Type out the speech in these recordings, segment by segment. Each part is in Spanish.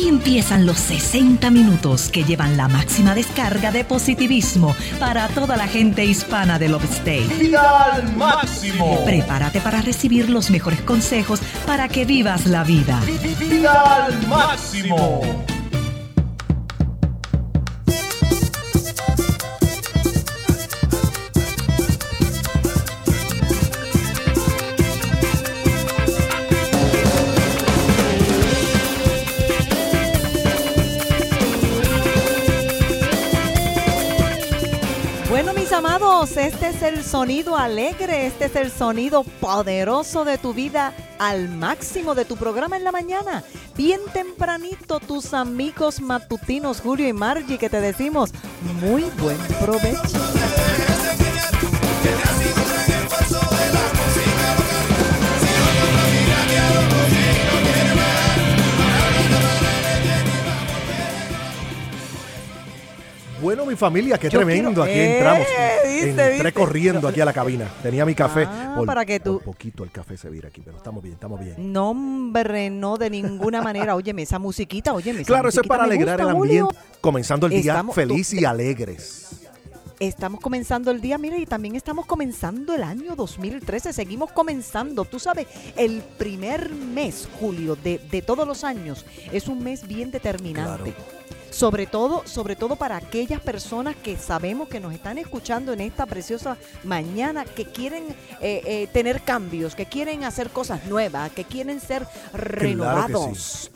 Aquí empiezan los 60 minutos que llevan la máxima descarga de positivismo para toda la gente hispana del Upstate. ¡Vida al máximo! Prepárate para recibir los mejores consejos para que vivas la vida. ¡Vida al máximo! Amados, este es el sonido alegre, este es el sonido poderoso de tu vida al máximo de tu programa en la mañana. Bien tempranito, tus amigos matutinos Julio y Margie, que te decimos muy buen provecho. Bueno, mi familia, qué Yo tremendo. quiero- Aquí Eh, entramos. ¿viste, Entré viste? corriendo aquí a la cabina. Tenía mi café. Ah, para que tú- por poquito el café se vira aquí, pero estamos bien, estamos bien. No, hombre, no de ninguna manera. Óyeme, esa musiquita, óyeme. esa Claro, eso es para alegrar gusta, el Julio. ambiente. Comenzando el día Estamos- feliz tú- y alegres. Estamos comenzando el día, mire, y también estamos comenzando el año 2013. Seguimos comenzando. Tú sabes, el primer mes, Julio, de, de todos los años, es un mes bien determinante. Sobre todo, sobre todo para aquellas personas que sabemos que nos están escuchando en esta preciosa mañana, que quieren eh, eh, tener cambios, que quieren hacer cosas nuevas, que quieren ser renovados.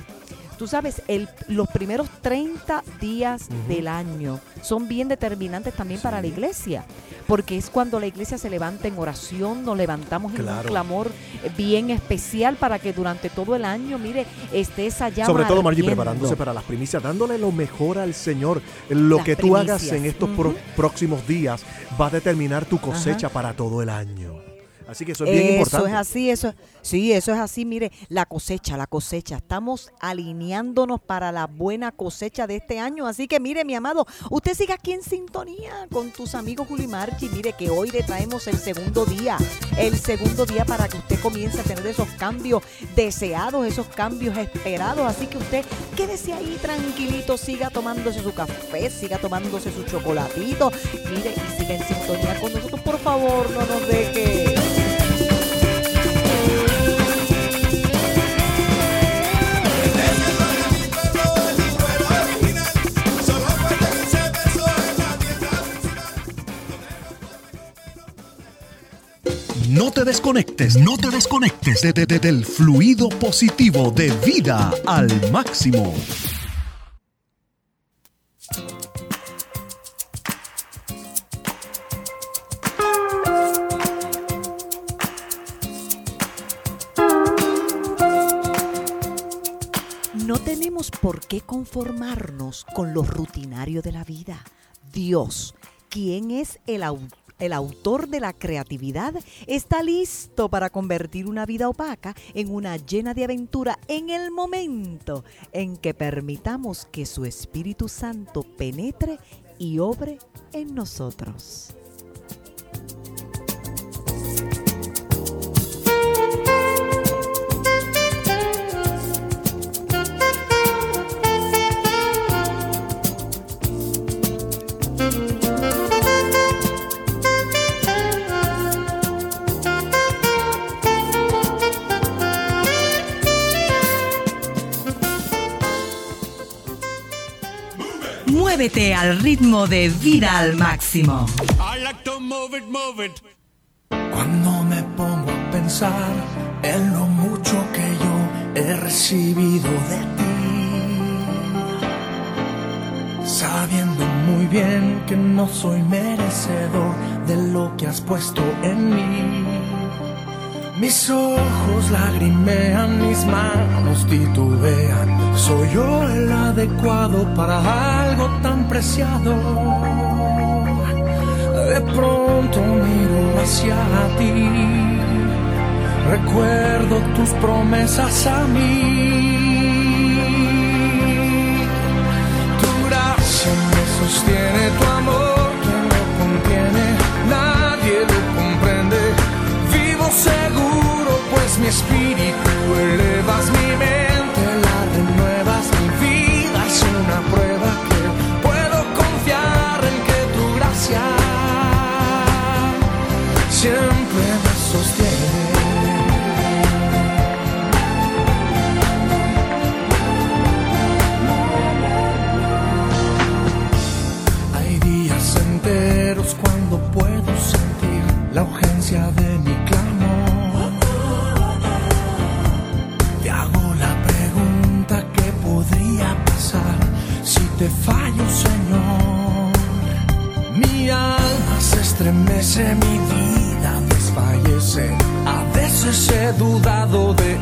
Tú sabes, el, los primeros 30 días del año son bien determinantes también para la iglesia, porque es cuando la iglesia se levanta en oración, nos levantamos en un clamor bien especial para que durante todo el año, mire, esté esa llama Sobre todo, Margie, preparándose para las primicias, dándole lo mejor al Señor. Lo Las que tú hagas en estos próximos días va a determinar tu cosecha para todo el año. Así que eso es bien Eso importante. es así, eso sí, eso es así. Mire, la cosecha, la cosecha. Estamos alineándonos para la buena cosecha de este año. Así que mire, mi amado, usted siga aquí en sintonía con tus amigos Juli Marchi. Mire que hoy le traemos el segundo día, el segundo día para que usted comience a tener esos cambios deseados, esos cambios esperados. Así que usted quédese ahí tranquilito, siga tomándose su café, siga tomándose su chocolatito. Mire, y siga en sintonía con nosotros, por favor, no nos deje. No te desconectes, no te desconectes de- de- de- del fluido positivo de vida al máximo. No tenemos por qué conformarnos con lo rutinario de la vida. Dios, quien es el, au- el autor de la creatividad, está listo para convertir una vida opaca en una llena de aventura en el momento en que permitamos que su Espíritu Santo penetre y obre en nosotros. Muévete al ritmo de vida al máximo. Cuando me pongo a pensar en lo mucho que yo he recibido de ti, sabiendo muy bien que no soy merecedor de lo que has puesto en mí. Mis ojos lagrimean, mis manos titubean. Soy yo el adecuado para algo tan preciado. De pronto miro hacia ti, recuerdo tus promesas a mí. Tu gracia me sostiene, tu amor que me contiene, nadie lo comprende. Vivo seguro, pues mi espíritu elevas mi mente, siempre me sostiene. Hay días enteros cuando puedo sentir la urgencia de mi clamor. Te hago la pregunta que podría pasar si te fallo, Señor. Mi alma se estremece, mi día a veces he dudado de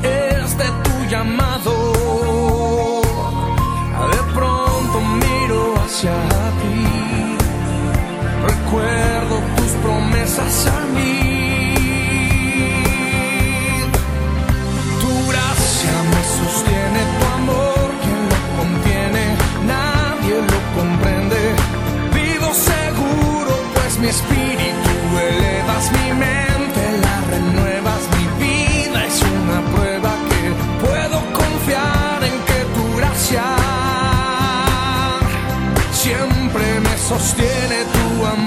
este tu llamado. De pronto miro hacia ti. Recuerdo tus promesas a mí. Sostiene, tu amor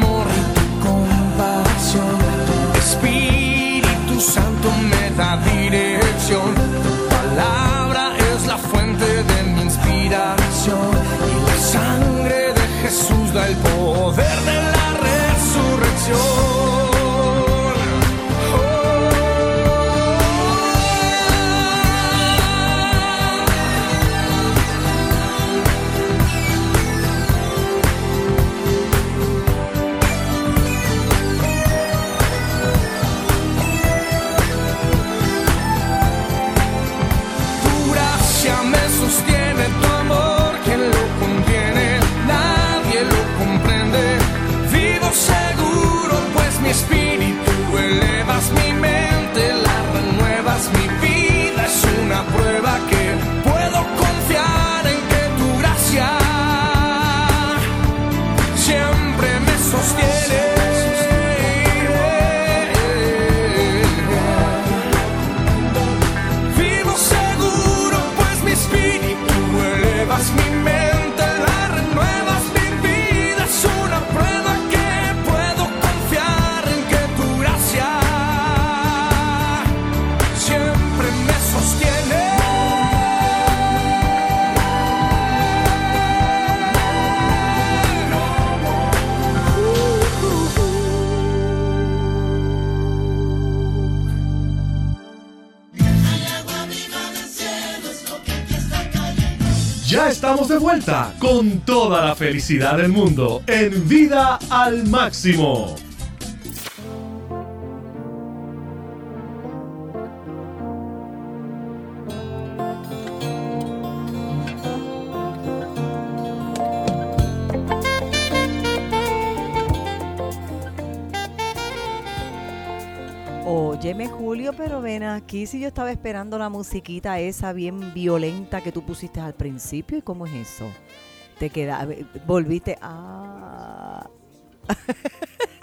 con toda la felicidad del mundo en Vida al Máximo. Aquí si yo estaba esperando la musiquita esa bien violenta que tú pusiste al principio. ¿Y cómo es eso? Te queda, volviste a...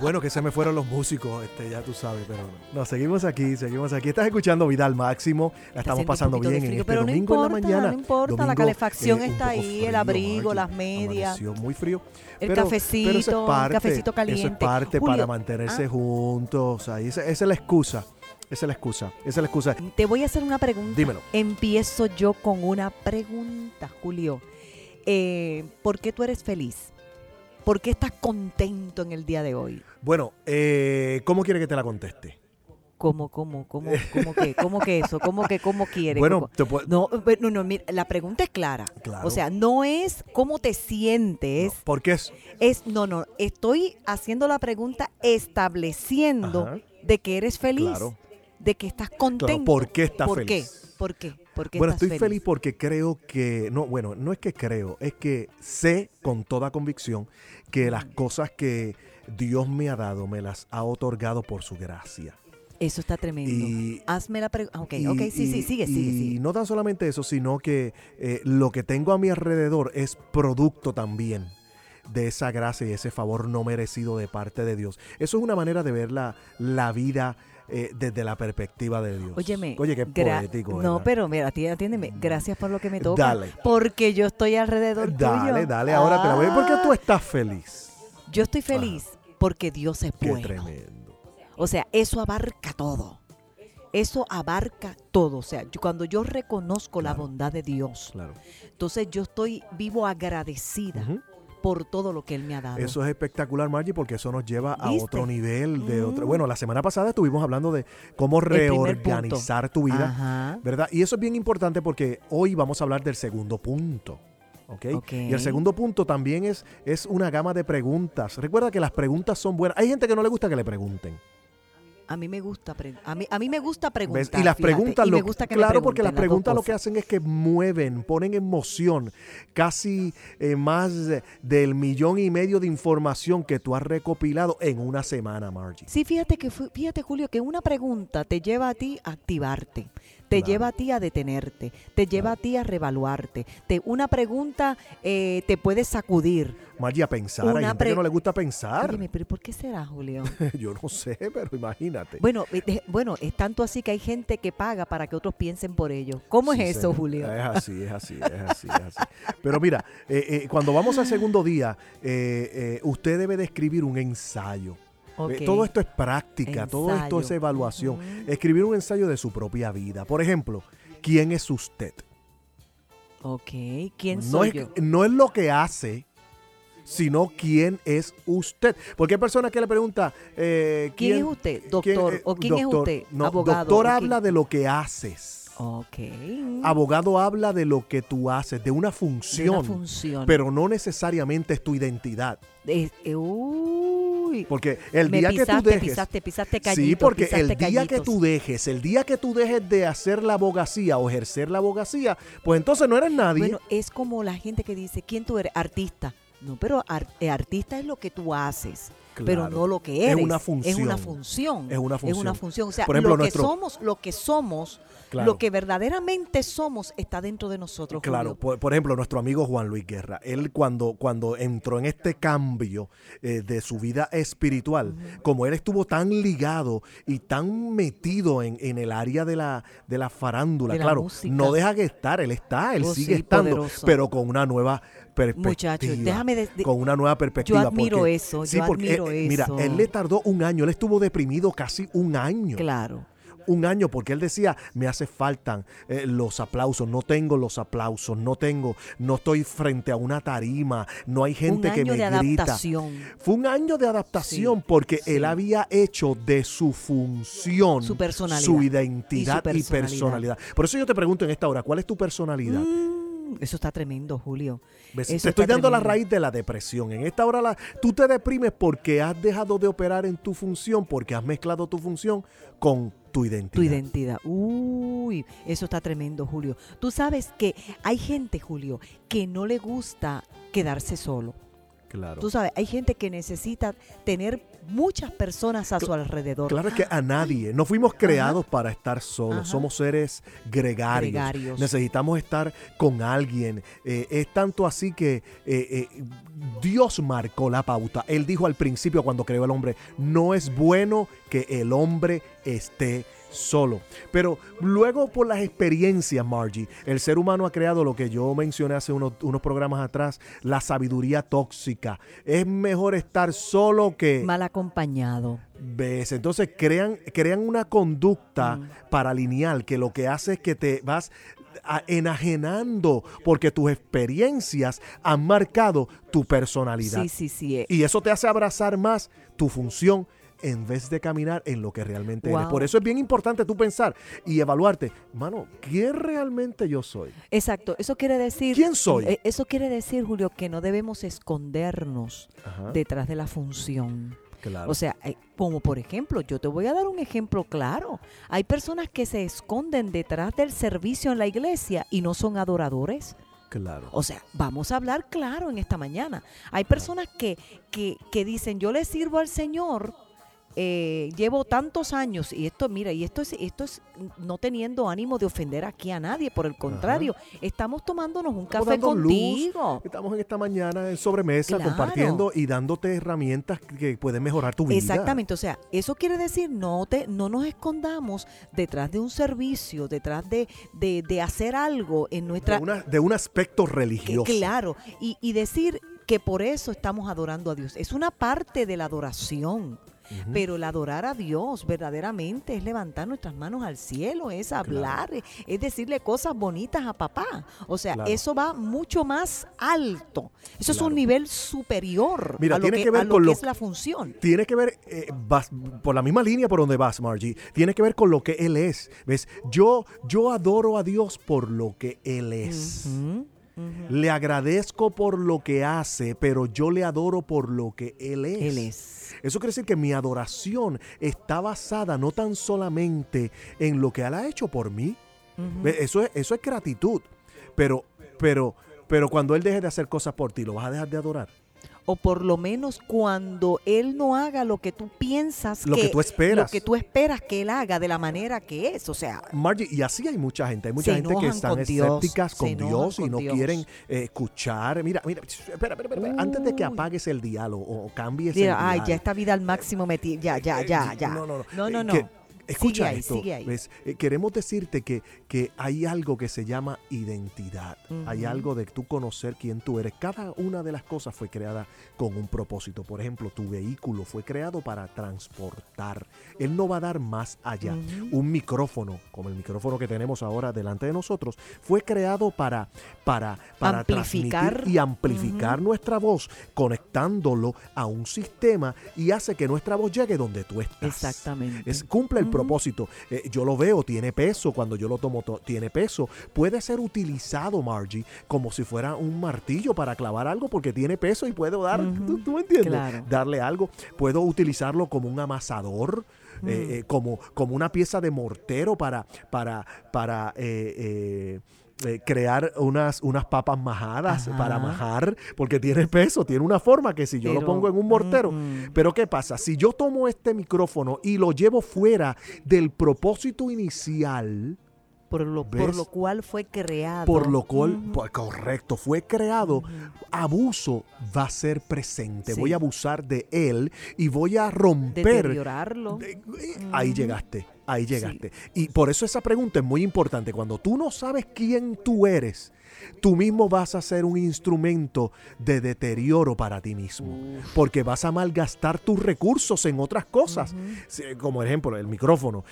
Bueno, que se me fueron los músicos, este, ya tú sabes, pero no, seguimos aquí, seguimos aquí. Estás escuchando Vida al Máximo, la estamos pasando bien en este pero no domingo importa, en la mañana. no importa, la Domingo, calefacción está ahí, el abrigo, las medias, muy frío. el pero- cafecito, pero eso es el cafecito Eso es caliente. parte Julio, para mantenerse ah. juntos, ahí, esa, esa es la excusa, esa es la excusa, esa es la excusa. Te voy a hacer una pregunta. Dímelo. Empiezo yo con una pregunta, Julio. Eh, ¿Por qué tú eres feliz? ¿Por qué estás contento en el día de hoy? Bueno, eh, ¿cómo quiere que te la conteste? ¿Cómo, cómo, cómo, cómo que, cómo que eso? ¿Cómo que, cómo quieres? Bueno, ¿Cómo? te puedo- no, eh, no, no, mira, la pregunta es clara. Claro. O sea, no es cómo te sientes, No, ¿Por qué es? es, no, no, estoy haciendo la pregunta estableciendo Ajá. de que eres feliz, Claro. de que estás contento. ¿por qué estás ¿Por feliz? Qué? ¿Por qué? ¿Por qué Bueno, estás estoy feliz porque creo que, no, bueno, no es que creo, es que sé con toda convicción que las cosas que Dios me ha dado, me las ha otorgado por su gracia. Eso está tremendo. Y- Hazme la pregunta. Ok, Y- ok, sí, sí, y- sigue, y sigue, sigue. no tan solamente eso, sino que eh, lo que tengo a mi alrededor es producto también de esa gracia y ese favor no merecido de parte de Dios. Eso es una manera de ver la, la vida eh, desde la perspectiva de Dios. Óyeme, Oye, qué poético. No, ¿verdad? pero mira, atiéndeme. Gracias por lo que me toca. Dale. Porque yo estoy alrededor Dale, tuyo. dale, ahora te la voy. ¿Por qué tú Ah, estás feliz? Yo estoy feliz porque Dios es Qué bueno. tremendo. O sea, eso abarca todo. Eso abarca todo. O sea, yo- cuando yo reconozco la bondad de Dios, Claro. entonces yo estoy vivo agradecida. Por todo lo que Él me ha dado. Eso es espectacular, Margie, porque eso nos lleva a ¿Viste? otro nivel de otro. Mm. Bueno, la semana pasada estuvimos hablando de cómo reorganizar tu vida, Ajá. ¿verdad? Y eso es bien importante porque hoy vamos a hablar del segundo punto. ¿ok? Ok. Y el segundo punto también es, es una gama de preguntas. Recuerda que las preguntas son buenas. Hay gente que no le gusta que le pregunten. A mí me gusta a mí, a mí me gusta ¿ves? preguntar. Y las fíjate, preguntas, y lo- me gusta que me claro, porque las preguntas lo que hacen es que mueven, ponen en moción casi eh, más de- del millón y medio de información que tú has recopilado en una semana, Margie. Sí, fíjate que fíjate Julio que una pregunta te lleva a ti a activarte, te Claro. lleva a ti a detenerte, te lleva a ti a revaluarte. Te, una pregunta eh, te puede sacudir. Margie, a pensar. Hay Una gente que no le gusta pensar. Óyeme, pero ¿por qué será, Julio? Yo no sé, pero imagínate. Bueno, eh, de- bueno, es tanto así que hay gente que paga para que otros piensen por ellos. ¿Cómo Sí, es eso, señor. Julio? Es así, es así, es así, es así. Pero mira, eh, eh, cuando vamos al segundo día, usted debe de escribir un ensayo. Eh, todo esto es práctica, todo esto es evaluación. Escribir un ensayo de su propia vida. Por ejemplo, ¿quién es usted? Ok, ¿quién no, soy es, yo? no es lo que hace, sino quién es usted. Porque hay personas que le preguntan, eh, ¿Quién, es usted? Doctor. eh, ¿O quién doctor? es usted? No, Abogado. doctor ¿o habla de lo que haces. Ok. Abogado habla de lo que tú haces, de una De función. una función. pero no necesariamente es tu identidad. Es- eh, uy. Porque el día que tú dejes. pisaste, pisaste callitos, sí, porque el día que tú dejes, el día que tú dejes de hacer la abogacía o ejercer la abogacía, pues entonces no eres nadie. Bueno, es como la gente que dice, ¿quién tú eres? Artista. No, pero eh, artista es lo que tú haces, pero no lo que Es Es función. una función. Es una Es una función. función. O sea, Por ejemplo, lo nuestro- que somos, lo que somos, Claro. lo que verdaderamente somos está dentro de nosotros. Claro, por, por ejemplo, nuestro amigo Juan Luis Guerra, él cuando, cuando entró en este cambio eh, de su vida espiritual, como él estuvo tan ligado y tan metido en, en el área de la, de la farándula, De la claro, música. no deja que estar, él está, él Oh, sigue sí, estando, poderoso. pero con una nueva perspectiva. Muchachos, déjame de- de- con una nueva perspectiva. admiro porque- eso, sí, yo porque, admiro eh, Mira, eso. él le tardó un año, él estuvo deprimido casi un año Claro. un año porque él decía, me hace faltan eh, los aplausos, no tengo los aplausos, no tengo, no estoy frente a una tarima, no hay gente Un que año me de grita. adaptación. Fue un año de adaptación Sí, porque sí. él había hecho de su función Su personalidad. su Y identidad y personalidad. personalidad. Por eso yo te pregunto en esta hora, ¿cuál es tu personalidad? Mm, eso está tremendo, Julio. Te estoy dando la raíz de la depresión. En esta hora la, tú te deprimes porque has dejado de operar en tu función, porque has mezclado tu función con tu identidad. Tu identidad. Uy, eso está tremendo, Julio. Tú sabes que hay gente, Julio, que no le gusta quedarse solo. Claro. Tú sabes, hay gente que necesita tener muchas personas a su alrededor. Claro que a nadie. No fuimos creados para estar solos. Ajá. Somos seres gregarios. Gregarios. Necesitamos estar con alguien. Eh, es tanto así que eh, eh, Dios marcó la pauta. Él dijo al principio cuando creó el hombre, no es bueno que el hombre esté solo. Pero luego por las experiencias, Margie, el ser humano ha creado lo que yo mencioné hace unos, unos programas atrás, la sabiduría tóxica. Es mejor estar solo que... Mal acompañado. ¿Ves? Entonces crean, crean una conducta Mm. paralineal que lo que hace es que te vas enajenando porque tus experiencias han marcado tu personalidad. Sí, sí, sí. eh. Y eso te hace abrazar más tu función en vez de caminar en lo que realmente eres. Por eso es bien importante tú pensar y evaluarte, mano, ¿quién realmente yo soy? Exacto. Eso quiere decir. ¿Quién soy? eh, Eso quiere decir, Julio, que no debemos escondernos Ajá, detrás de la función. claro. O sea, eh, como por ejemplo, yo te voy a dar un ejemplo claro. Hay personas que se esconden detrás del servicio en la iglesia y no son adoradores. claro. O sea, vamos a hablar claro en esta mañana. Hay personas que, que, que dicen, yo le sirvo al Señor, eh, llevo tantos años, y esto, mira, y esto es, esto es no teniendo ánimo de ofender aquí a nadie, por el contrario, estamos tomándonos un Estamos café dando luz. contigo. Estamos en esta mañana en sobremesa Claro. compartiendo y dándote herramientas que pueden mejorar tu vida. Exactamente, o sea, eso quiere decir no te, no nos escondamos detrás de un servicio, detrás de, de, de hacer algo en nuestra... De, una- de un aspecto que- religioso. claro, y, y decir que por eso estamos adorando a Dios. Es una parte de la adoración. Pero el adorar a Dios verdaderamente es levantar nuestras manos al cielo, es hablar, es decirle cosas bonitas a papá. O sea, Claro. eso va mucho más alto. Eso es un nivel superior Mira, a lo tiene que, que ver a lo con que lo- es la función. tiene que ver, eh, vas por la misma línea por donde vas, Margie, tiene que ver con lo que Él es. ¿Ves? Yo, yo adoro a Dios por lo que Él es. Le agradezco por lo que hace, pero yo le adoro por lo que Él es. Él es. Eso quiere decir que mi adoración está basada no tan solamente en lo que Él ha hecho por mí. Eso, es, eso es gratitud. Pero, pero, pero cuando Él deje de hacer cosas por ti, ¿lo vas a dejar de adorar? O por lo menos cuando él no haga lo que tú piensas Lo que tú esperas. lo que tú esperas que él haga de la manera que es, o sea, Margie, y así hay mucha gente. Hay mucha gente que están con escépticas con Dios y con no Dios. quieren eh, escuchar. Mira, mira, espera, espera, espera, espera. Antes de que apagues el diálogo o cambies mira, el ay, ya esta vida al máximo metí, ya, ya, eh, ya, eh, ya. No, no, no. no, no, Eh, no. que- escucha sigue ahí, esto. sigue ahí. ¿ves? Eh, queremos decirte que, que hay algo que se llama identidad. Hay Ujú. algo de tú conocer quién tú eres. Cada una de las cosas fue creada con un propósito. Por ejemplo, tu vehículo fue creado para transportar. Él no va a dar más allá. Ujú. Un micrófono, como el micrófono que tenemos ahora delante de nosotros, fue creado para, para, para Amplificar. transmitir y amplificar nuestra voz, conectándolo a un sistema y hace que nuestra voz llegue donde tú estás. Exactamente. Es, cumple el. Propósito. Eh, yo lo veo, tiene peso. Cuando yo lo tomo, to- tiene peso. Puede ser utilizado, Margie, como si fuera un martillo para clavar algo porque tiene peso y puedo dar. ¿tú, tú me entiendes? Claro. Darle algo. Puedo utilizarlo como un amasador. Mm. eh, eh, como, como una pieza de mortero para, para, para eh, eh, crear unas, unas papas majadas Ajá. para majar, porque tiene peso, tiene una forma que si yo lo pongo en un mortero, mm, mm. pero ¿qué pasa? Si yo tomo este micrófono y lo llevo fuera del propósito inicial, por lo, por ¿ves? lo cual fue creado. por lo cual, correcto, fue creado, abuso va a ser presente. Sí. Voy a abusar de él y voy a romper. deteriorarlo. de- Ahí llegaste, ahí llegaste. Y por eso esa pregunta es muy importante. Cuando tú no sabes quién tú eres, tú mismo vas a ser un instrumento de deterioro para ti mismo. Porque vas a malgastar tus recursos en otras cosas. Como ejemplo, el micrófono,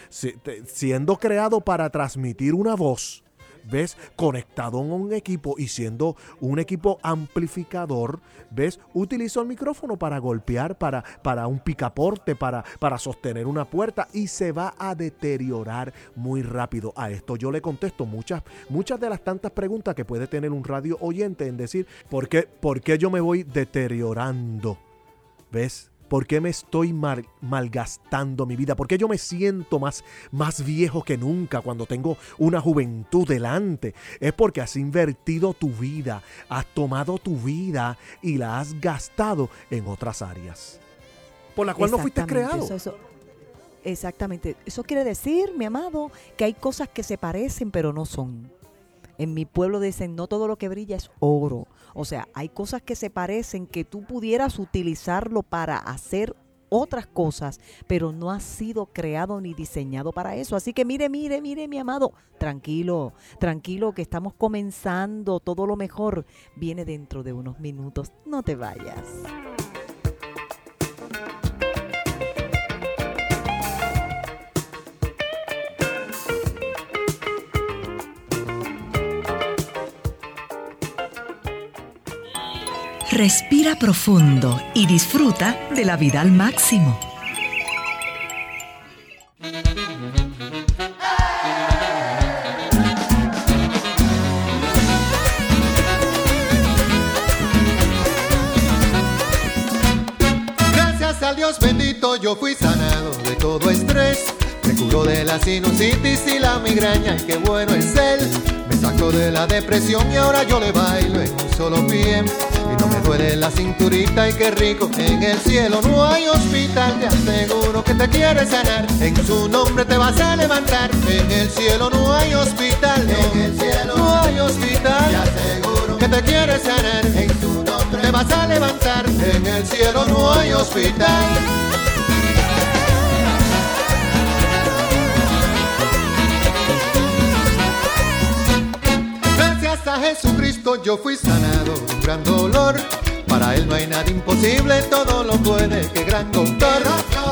siendo creado para transmitir una voz. ¿Ves? Conectado a un equipo y siendo un equipo amplificador, ¿ves? Utilizo el micrófono para golpear, para, para un picaporte, para, para sostener una puerta y se va a deteriorar muy rápido. A esto yo le contesto muchas, muchas de las tantas preguntas que puede tener un radio oyente en decir, ¿por qué, por qué yo me voy deteriorando? ¿Ves? ¿Por qué me estoy mal- malgastando mi vida? ¿Por qué yo me siento más, más viejo que nunca cuando tengo una juventud delante? Es porque has invertido tu vida, has tomado tu vida y la has gastado en otras áreas. Por la cual no fuiste creado. eso- eso- exactamente. Eso quiere decir, mi amado, que hay cosas que se parecen pero no son. En mi pueblo dicen, no todo lo que brilla es oro. O sea, hay cosas que se parecen que tú pudieras utilizarlo para hacer otras cosas, pero no ha sido creado ni diseñado para eso. Así que mire, mire, mire, mi amado, tranquilo, tranquilo, que estamos comenzando, todo lo mejor viene dentro de unos minutos. No te vayas. Respira profundo y disfruta de la vida al máximo. Gracias al Dios bendito yo fui sanado de todo estrés. Me curó de la sinusitis y la migraña y qué bueno es él. Me sacó de la depresión y ahora yo le bailo en un solo pie. Duele la cinturita y qué rico. En el cielo no hay hospital, te aseguro que te quiere sanar. En su nombre te vas a levantar. En el cielo no hay hospital, no. En el cielo no hay hospital, te aseguro que te quiere sanar. En su nombre te vas a levantar. En el cielo no hay hospital. Yo fui sanado de un gran dolor. Para él no hay nada imposible, todo lo puede, que gran doctor.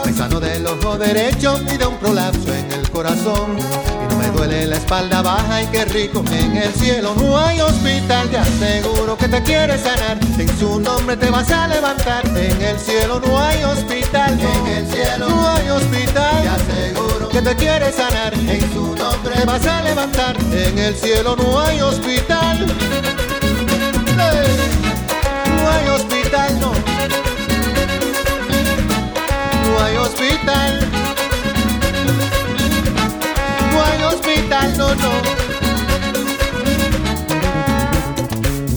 Me daño del ojo derecho y de un prolapso en el corazón. Y no me duele la espalda baja y qué rico en el cielo no hay hospital. Te aseguro que te quiere sanar, en su nombre te vas a levantar. En el cielo no hay hospital, en el cielo no hay hospital. Te aseguro que te quiere sanar, en su nombre te vas a levantar. En el cielo no hay hospital. No hay hospital. No hay hospital, no, no.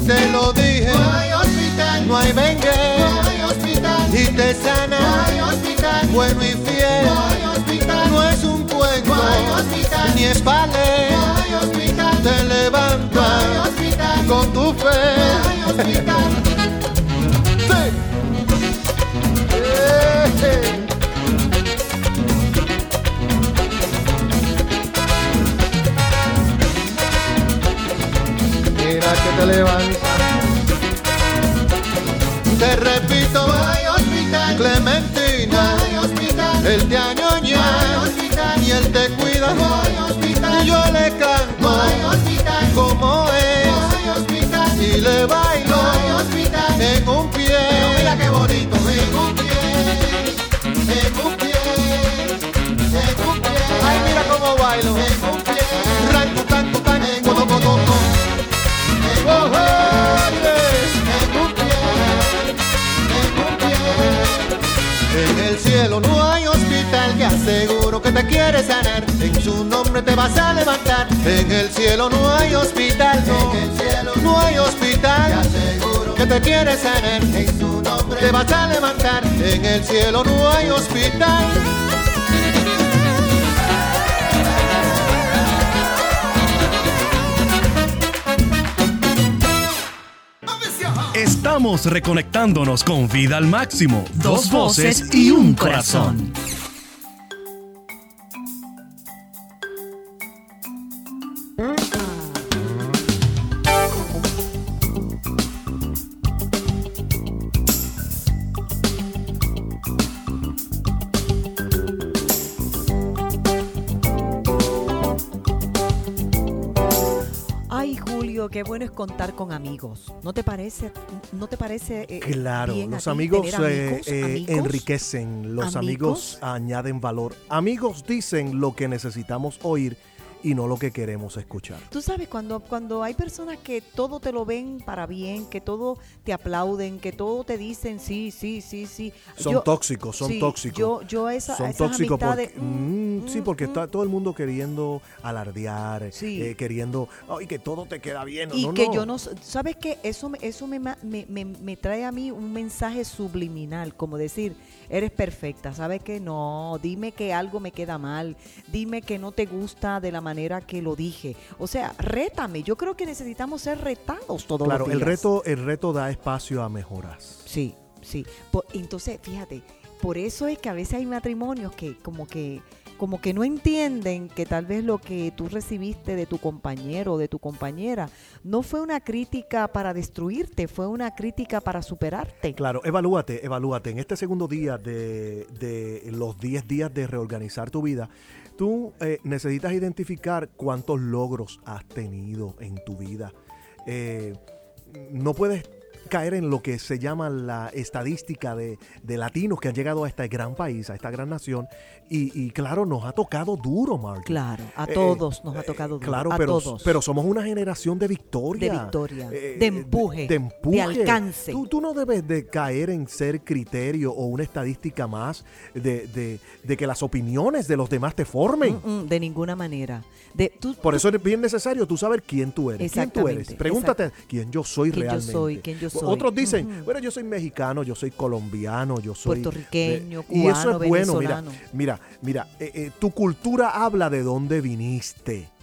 Te lo dije. No hay hospital. No hay vengue. No hay hospital. Y te sana. No hay hospital. Bueno y fiel. No hay hospital. No es un cuento. No hay hospital. Ni es palé. No hay hospital. Te levanta. No hay hospital. Con tu fe. No hay hospital. Sí. Eh. Te levanta. Te repito, hay hospital. Clementina, hay hospital. Él te añoña, hay hospital. Y él te cuida, hay hospital. Yo le canto, hay hospital. Como es, hay hospital. Y le bailo, hay hospital. En un pie, Pero mira qué bonito, en un pie, en un pie, en un pie. Ay, mira cómo bailo, en. En su nombre te vas a levantar. En el cielo no hay hospital. No. En el cielo no hay hospital que aseguro que te quiere sanar. En su nombre te vas a levantar. En el cielo no hay hospital. Estamos reconectándonos con vida al máximo. Dos voces y un corazón. Contar con amigos. ¿No te parece? ¿No te parece? eh, Claro, bien los amigos, eh, amigos? eh, ¿Amigos? enriquecen, los amigos ¿Amigos? añaden valor. Amigos dicen lo que necesitamos oír y no lo que queremos escuchar. Tú sabes, cuando, cuando hay personas que todo te lo ven para bien, que todo te aplauden, que todo te dicen sí, sí, sí, sí. Son Yo- tóxicos, son sí, tóxicos. Yo, yo esa, Son esas tóxicos porque, amistades, mm, sí, mm, porque mm, está todo el mundo queriendo alardear, Sí. eh, queriendo, ay, que todo te queda bien. Y no, que no. yo no, ¿sabes qué? Eso, eso me, me, me- me trae a mí un mensaje subliminal, como decir, eres perfecta, ¿sabes qué? No, dime que algo me queda mal, dime que no te gusta de la manera que lo dije. O sea, rétame, yo creo que necesitamos ser retados todos Claro, los el días. reto, el reto da espacio a mejoras. Sí, sí. Entonces, fíjate, por eso es que a veces hay matrimonios que como que como que no entienden que tal vez lo que tú recibiste de tu compañero o de tu compañera no fue una crítica para destruirte, fue una crítica para superarte. Claro, evalúate, evalúate. En este segundo día de, de los 10 días de reorganizar tu vida, tú eh, necesitas identificar cuántos logros has tenido en tu vida. Eh, no puedes caer en lo que se llama la estadística de, de latinos que han llegado a este gran país, a esta gran nación. Y, y claro, nos ha tocado duro, Mark. Claro, a Eh, todos nos ha eh, tocado duro, Claro, a pero, todos. pero somos una generación de victoria. De victoria, eh, de empuje, de, empuje. de alcance. Tú, tú no debes de caer en ser criterio o una estadística más de, de- que las opiniones de los demás te formen. Mm, mm, de ninguna manera. De, tú, Por eso es bien necesario tú saber quién tú eres. ¿Quién tú eres? Pregúntate quién yo soy Quién yo realmente. soy, quién yo soy. Otros dicen, bueno, yo soy mexicano, yo soy colombiano, yo soy... Puertorriqueño, eh, Y eso cubano, es bueno, mira, mira, mira, eh, eh, tu cultura habla de dónde viniste.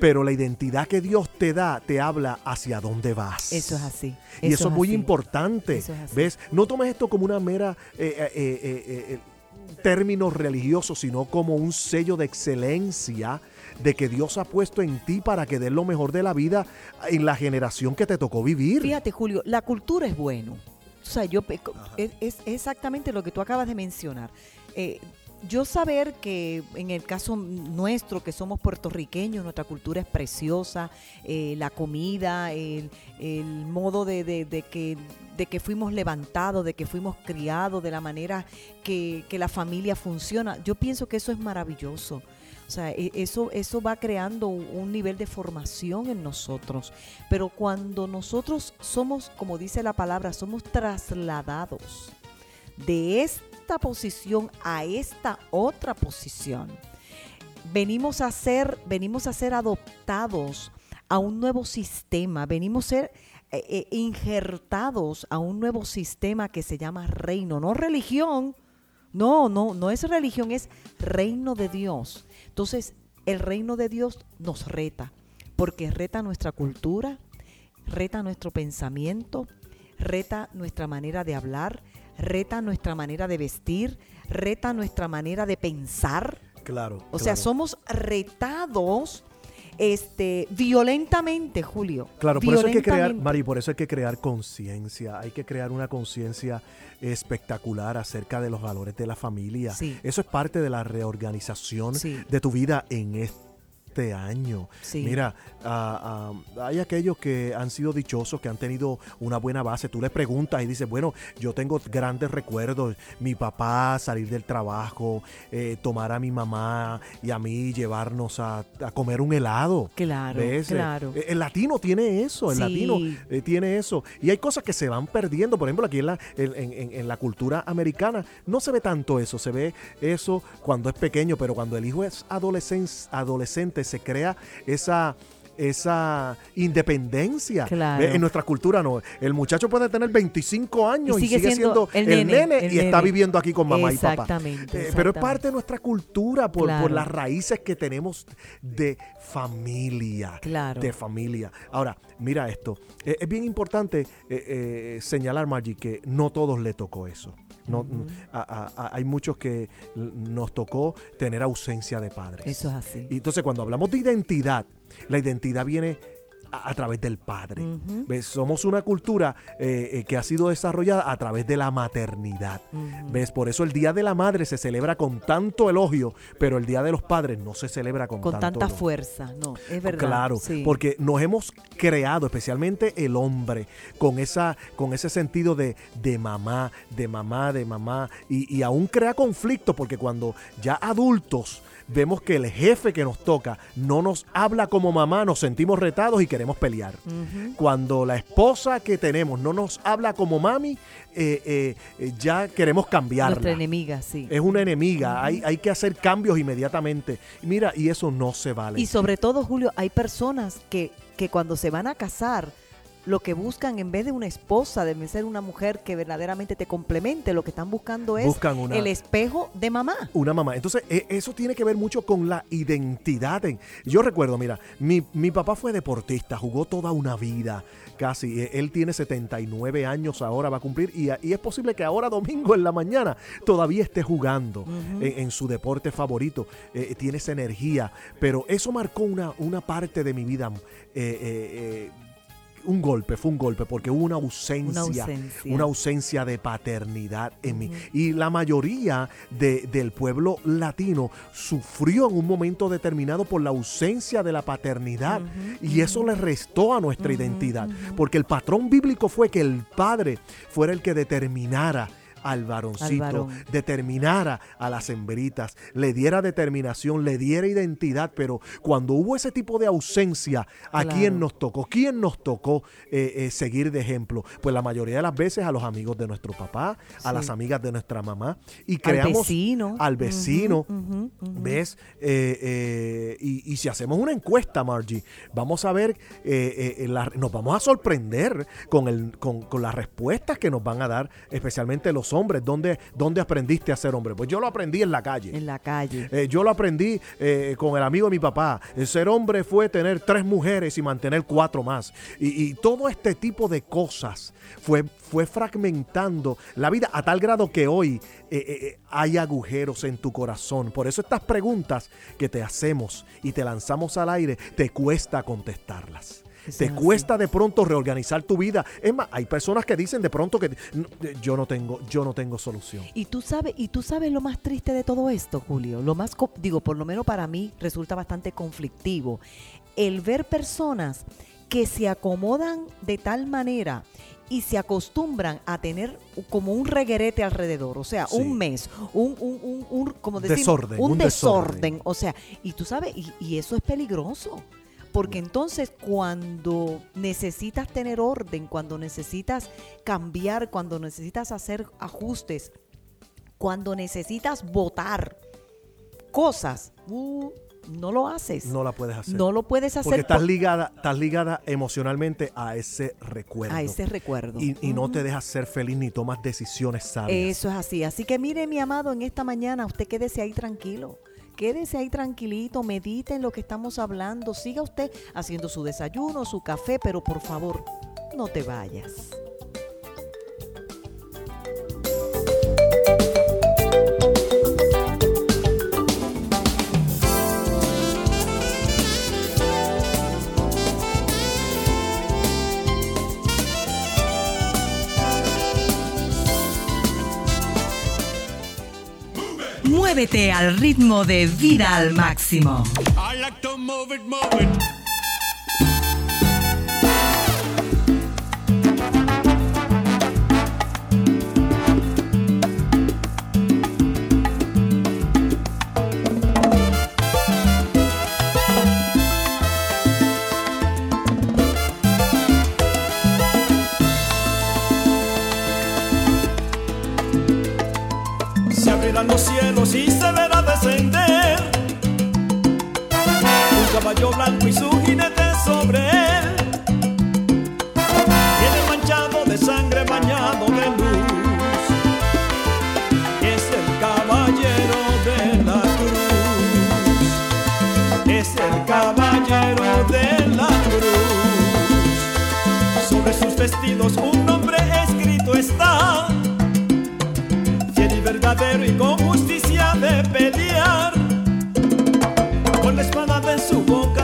Pero la identidad que Dios te da te habla hacia dónde vas. Eso es así. Y eso, es muy así. importante. Eso es así. ¿Ves? No tomes esto como una mera eh, eh, eh, término religioso, sino como un sello de excelencia de que Dios ha puesto en ti para que des lo mejor de la vida en la generación que te tocó vivir. Fíjate, Julio, la cultura es bueno. O sea, yo es, es exactamente lo que tú acabas de mencionar. eh, yo saber que en el caso nuestro, que somos puertorriqueños, nuestra cultura es preciosa, eh, la comida, el, el modo de, de- de que, de que fuimos levantados, de que fuimos criados, de la manera que, que la familia funciona, yo pienso que eso es maravilloso. O sea, e- eso, eso va creando un nivel de formación en nosotros. Pero cuando nosotros somos, como dice la palabra, somos trasladados de esta posición a esta otra posición. Venimos a ser, venimos a ser adoptados a un nuevo sistema, venimos a ser eh, eh, injertados a un nuevo sistema que se llama reino, no religión. No, no, no es religión, es reino de Dios. Entonces, el reino de Dios nos reta, porque reta nuestra cultura, reta nuestro pensamiento, reta nuestra manera de hablar, reta nuestra manera de vestir, reta nuestra manera de pensar. Claro. O sea, somos retados este, violentamente, Julio. Claro, por eso hay que crear. Mari, por eso hay que crear conciencia, hay que crear una conciencia espectacular acerca de los valores de la familia. Sí. Eso es parte de la reorganización Sí. de tu vida en este año. Sí. Mira, ah, ah, hay aquellos que han sido dichosos, que han tenido una buena base. Tú les preguntas y dices, bueno, yo tengo grandes recuerdos. Mi papá salir del trabajo, eh, tomar a mi mamá y a mí llevarnos a, a comer un helado. Claro, ¿Ves? Eh, claro. eh, El latino tiene eso, el Sí. latino eh, tiene eso. Y hay cosas que se van perdiendo. Por ejemplo, aquí en la, en, en- en la cultura americana no se ve tanto eso. Se ve eso cuando es pequeño, pero cuando el hijo es adolescen- adolescente se crea esa esa independencia. En nuestra cultura no. El muchacho puede tener 25 años y Y sigue siendo siendo, el el nene, el y está viviendo aquí con mamá y papá. Exactamente, Eh, Pero es parte de nuestra cultura por, por las raíces que tenemos de familia. Claro. De familia. Ahora, mira esto. Eh, es bien importante eh, señalar, Maggie, que no todos le tocó eso. No, a- a- a- hay muchos que nos tocó tener ausencia de padres. Eso es así. Y entonces cuando hablamos de identidad, la identidad viene a, a través del padre. ¿Ves? Somos una cultura eh, eh, que ha sido desarrollada a través de la maternidad. ¿Ves? Por eso el Día de la Madre se celebra con tanto elogio, pero el Día de los Padres no se celebra con, Con tanto tanta elogio. fuerza, no, es verdad. Claro, sí. porque nos hemos creado, especialmente el hombre, con esa, con ese sentido de, de mamá, de mamá, de mamá, y, y aún crea conflicto, porque cuando ya adultos vemos que el jefe que nos toca no nos habla como mamá, nos sentimos retados y queremos pelear. Cuando la esposa que tenemos no nos habla como mami, eh, eh, eh, ya queremos cambiarla. Nuestra enemiga, sí. Es una enemiga, hay, hay que hacer cambios inmediatamente. Mira, y eso no se vale. Y sobre todo, Julio, hay personas que, que cuando se van a casar, lo que buscan en vez de una esposa, debe ser una mujer que verdaderamente te complemente, lo que están buscando es Buscan una- el espejo de mamá. Una mamá. Entonces, e- eso tiene que ver mucho con la identidad. en- Yo recuerdo, mira, mi, mi papá fue deportista, jugó toda una vida casi. E- Él tiene 79 años ahora, va a cumplir, y, y es posible que ahora domingo en la mañana todavía esté jugando en, en su deporte favorito. Eh, tiene esa energía, pero eso marcó una, una parte de mi vida. eh, eh, eh, un golpe, fue un golpe, porque hubo una ausencia, Una ausencia. una ausencia de paternidad en mí. Y la mayoría de- del pueblo latino sufrió en un momento determinado por la ausencia de la paternidad. Y eso le restó a nuestra identidad. Porque el patrón bíblico fue que el padre fuera el que determinara al varoncito, Al varón. determinara a las hembritas, le diera determinación, le diera identidad, pero cuando hubo ese tipo de ausencia, ¿a Claro. quién nos tocó? ¿Quién nos tocó eh, eh, seguir de ejemplo? Pues la mayoría de las veces a los amigos de nuestro papá, a las amigas de nuestra mamá, y Al creamos vecino. al vecino. Ujú, ujú. ¿Ves? Eh, y, y si hacemos una encuesta, Margie, vamos a ver, la- nos vamos a sorprender con, el, con, con las respuestas que nos van a dar, especialmente los hombres. ¿Dónde, ¿Dónde aprendiste a ser hombre? Pues yo lo aprendí en la calle. En la calle. Eh, yo lo aprendí eh, con el amigo de mi papá. El ser hombre fue tener tres mujeres y mantener cuatro más. Y, y todo este tipo de cosas fue, fue fragmentando la vida a tal grado que hoy eh, hay agujeros en tu corazón. Por eso estas preguntas que te hacemos y te lanzamos al aire, te cuesta contestarlas. Te así. cuesta de pronto reorganizar tu vida. Es más, hay personas que dicen de pronto que "No, yo no tengo, yo no tengo solución. Y tú sabes, y tú sabes lo más triste de todo esto, Julio. Lo más, digo, por lo menos para mí resulta bastante conflictivo. El ver personas que se acomodan de tal manera y se acostumbran a tener como un reguerete alrededor, o sea, Sí. un mes, un, un, un, un- como decimos, Desorden, un, un desorden. desorden. o sea, y tú sabes, y, y eso es peligroso. Porque entonces cuando necesitas tener orden, cuando necesitas cambiar, cuando necesitas hacer ajustes, cuando necesitas votar cosas, uh, no lo haces. No la puedes hacer. No lo puedes hacer Porque estás por- ligada, estás ligada emocionalmente a ese recuerdo. a ese recuerdo. y, y no te dejas ser feliz ni tomas decisiones sabias. Eso es así. Así que mire, mi amado, en esta mañana usted quédese ahí tranquilo. Quédese ahí tranquilito, medite en lo que estamos hablando. Siga usted haciendo su desayuno, su café, pero por favor, no te vayas. Al ritmo de vida al máximo. Caballo blanco y su jinete sobre él. Viene manchado de sangre, bañado de luz. Es el caballero de la cruz. Es el caballero de la cruz. Sobre sus vestidos un nombre escrito está fiel y verdadero y con espada de su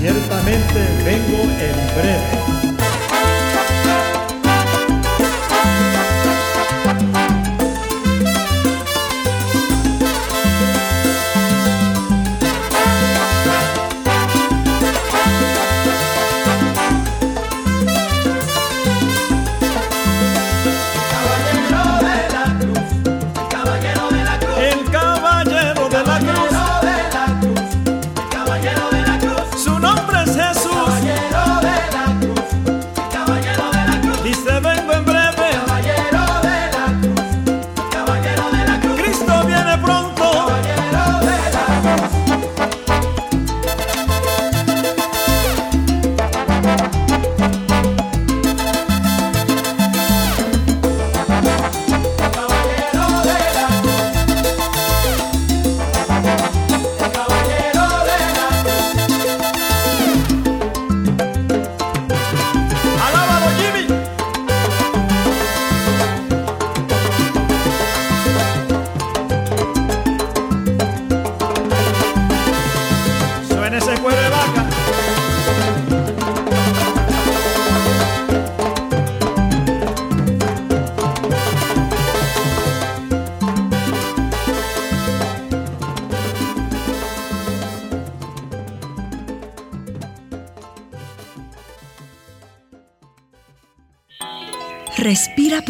ciertamente vengo en breve.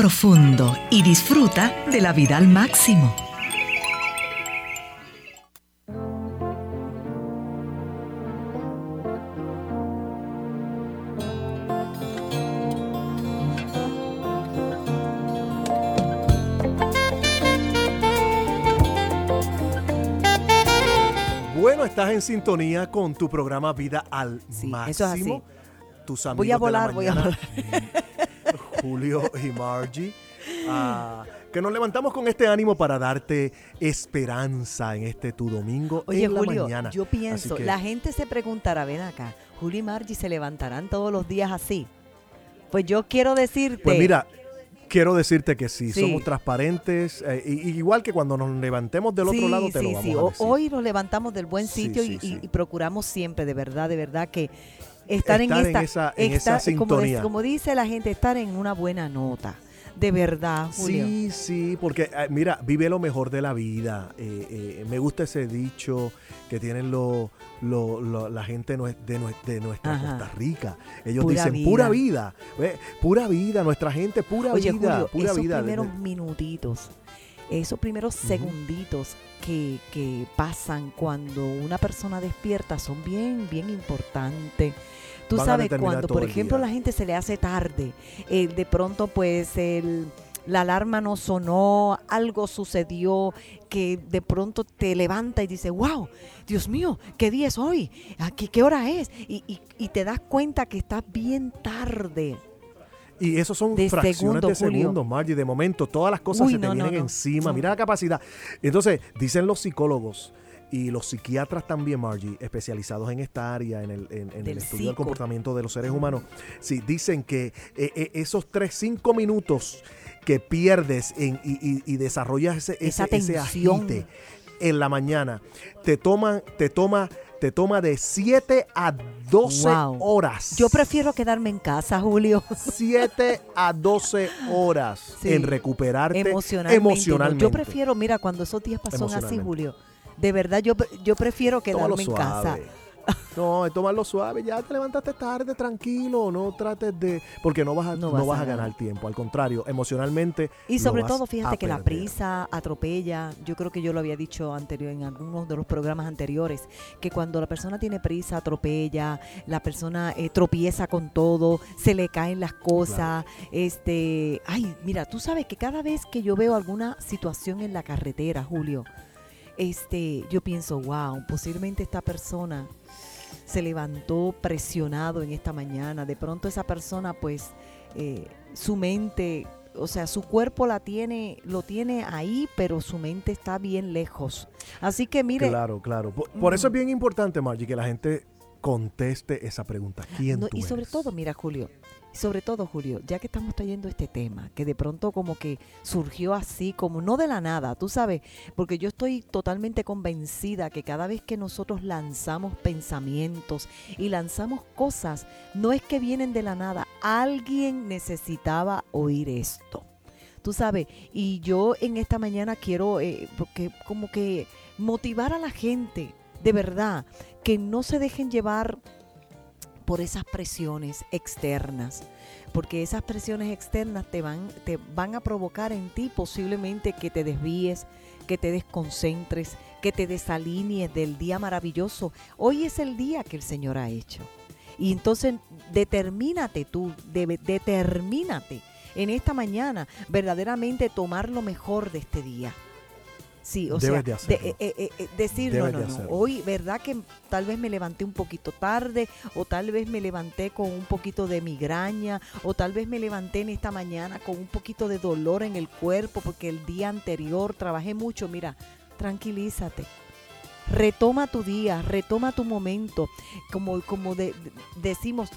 Profundo y disfruta de la vida al máximo. Bueno, estás en sintonía con tu programa Vida al Sí, Máximo. eso es así. Tus Voy a amigos de la volar, voy a mañana, Julio y Margie. ah, que nos levantamos con este ánimo para darte esperanza en este tu domingo Oye, en la Julio, mañana. yo pienso, que- la gente se preguntará, ven acá, Julio y Margie se levantarán todos los días así. Pues yo quiero decirte. Pues mira, quiero decirte que sí, Sí. somos transparentes, eh, y- igual que cuando nos levantemos del otro lado te sí, lo vamos a decir. Hoy nos levantamos del buen sitio y procuramos siempre, de verdad, de verdad, que estar, en Estar en esta, esa- en esa estar- sintonía. como dice la gente, estar en una buena nota. De verdad, Julio. Sí, sí, porque eh, mira, vive lo mejor de la vida. Eh, eh, me gusta ese dicho que tienen lo, lo- lo- la gente de, de nuestra Ajá. Costa Rica. Ellos Pura dicen vida. pura vida, eh, pura vida, nuestra gente, pura Oye, vida, Julio, pura esos vida. primeros minutitos, esos primeros segunditos que, que pasan cuando una persona despierta son bien, bien importantes. Tú Van sabes, cuando, por ejemplo, la gente se le hace tarde, eh, de pronto pues el, la alarma no sonó, algo sucedió que de pronto te levanta y dice, wow, Dios mío, ¿qué día es hoy? ¿A ¿Qué, hora es? Y, y- y te das cuenta que estás bien tarde. Y esos son De fracciones segundo, de segundos, Margie. De momento, todas las cosas Uy, se no, vienen no. encima. Mira la capacidad. Entonces, dicen los psicólogos y los psiquiatras también, Margie, especializados en esta área, en el, en- en el estudio del comportamiento de los seres humanos, sí, dicen que eh, eh, esos tres, cinco minutos que pierdes en, y, y- y desarrollas ese, ese, ese agite en la mañana, te toma, te toma, te toma de 7 a 12 Wow. horas. Yo prefiero quedarme en casa, Julio. 7 a 12 horas Sí. en recuperarte emocionalmente. emocionalmente. Yo prefiero, mira, cuando esos días son así. Julio, de verdad yo, yo prefiero quedarme en casa. No, es tomarlo suave. Ya te levantaste tarde, tranquilo. No trates de. Porque no vas a, No no vas vas a a ganar tiempo. Al contrario, emocionalmente. Y sobre todo, fíjate que la prisa atropella. Yo creo que yo lo había dicho anterior en algunos de los programas anteriores, que cuando la persona tiene prisa atropella, la persona eh, tropieza con todo, se le caen las cosas. Este, ay, mira, tú sabes que cada vez que yo veo alguna situación en la carretera, Julio, este, yo pienso, wow, posiblemente esta persona se levantó presionado en esta mañana. De pronto esa persona, pues, eh, su mente, o sea, su cuerpo la tiene, lo tiene ahí, pero su mente está bien lejos. Así que mire, Claro, claro. Por, por eso es bien importante, Margie, que la gente conteste esa pregunta. ¿Quién no, tú y sobre eres? todo, mira, Julio, sobre todo, Julio, ya que estamos trayendo este tema, que de pronto como que surgió así, como no de la nada, tú sabes, porque yo estoy totalmente convencida que cada vez que nosotros lanzamos pensamientos y lanzamos cosas, no es que vienen de la nada, alguien necesitaba oír esto. Tú sabes, y yo en esta mañana quiero, eh, porque como que motivar a la gente, de verdad, que no se dejen llevar por esas presiones externas, porque esas presiones externas te van, te van a provocar en ti posiblemente que te desvíes, que te desconcentres, que te desalinees del día maravilloso. Hoy es el día que el Señor ha hecho. Y entonces determínate tú, debe- determínate en esta mañana verdaderamente tomar lo mejor de este día. Sí, o Debes sea, de hacerlo. eh, eh, eh, decir, Debes no, de no, no, hoy, ¿verdad que tal vez me levanté un poquito tarde o tal vez me levanté con un poquito de migraña o tal vez me levanté en esta mañana con un poquito de dolor en el cuerpo porque el día anterior trabajé mucho? Mira, tranquilízate. Retoma tu día, retoma tu momento. Como, como de- decimos,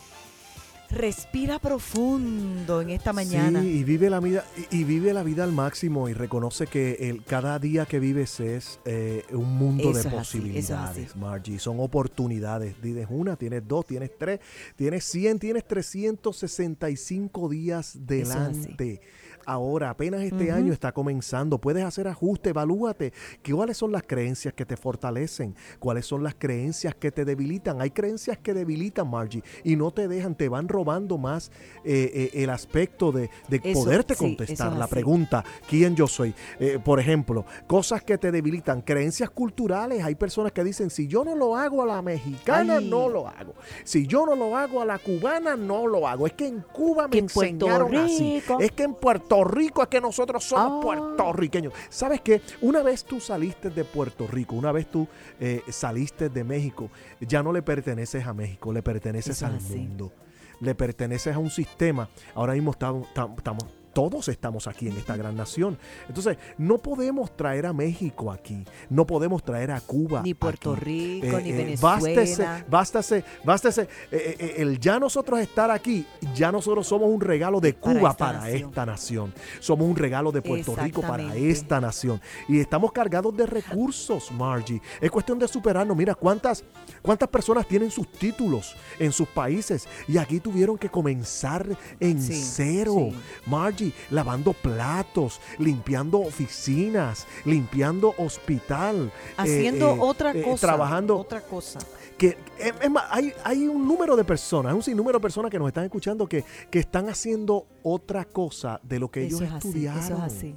respira profundo en esta mañana. Sí, y vive la vida, y, vive la vida al máximo y reconoce que el, cada día que vives es eh, un mundo Eso de es así, es posibilidades, Margie. Son oportunidades. Tienes una, tienes dos, tienes tres, tienes 100, tienes 365 días delante. Ahora, apenas este año está comenzando. Puedes hacer ajustes, evalúate. ¿Cuáles son las creencias que te fortalecen? ¿Cuáles son las creencias que te debilitan? Hay creencias que debilitan, Margie, y no te dejan, te van robando más eh, eh, el aspecto de, de Eso, poderte contestar es la pregunta, ¿quién yo soy? Eh, por ejemplo, cosas que te debilitan, creencias culturales. Hay personas que dicen, si yo no lo hago a la mexicana, Ay. no lo hago. Si yo no lo hago a la cubana, no lo hago. Es que en Cuba me enseñaron así. Es que en Puerto Rico es que nosotros somos Ah. puertorriqueños. ¿Sabes qué? Una vez tú saliste de Puerto Rico, una vez tú eh, saliste de México, ya no le perteneces a México, le perteneces Eso al mundo. Le perteneces a un sistema. Ahora mismo estamos, tam- estamos- todos estamos aquí en esta gran nación. Entonces, no podemos traer a México aquí, no podemos traer a Cuba. Ni Puerto aquí. Rico, ni Eh, Bástese, Venezuela. bástase, bástase. eh, eh, el ya nosotros estar aquí, ya nosotros somos un regalo de Para Cuba esta para nación. esta nación. Somos un regalo de Puerto Rico para esta nación. Y estamos cargados de recursos, Margie. Es cuestión de superarnos. Mira, ¿cuántas, cuántas personas tienen sus títulos en sus países y aquí tuvieron que comenzar en Sí, cero. sí. Margie, lavando platos, limpiando oficinas, limpiando hospital. eh, Haciendo eh, otra eh, cosa. trabajando Otra cosa. que es, es más, hay, hay un número de personas, un sinnúmero de personas que nos están escuchando que, que están haciendo otra cosa de lo que ellos es así, estudiaron. eso es así.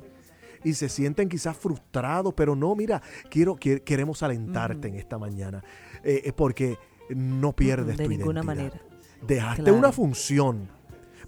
Y se sienten quizás frustrados, pero no, mira, quiero, que- queremos alentarte en esta mañana, eh, eh, porque no pierdes de tu ninguna identidad. manera. Dejaste Claro. una función,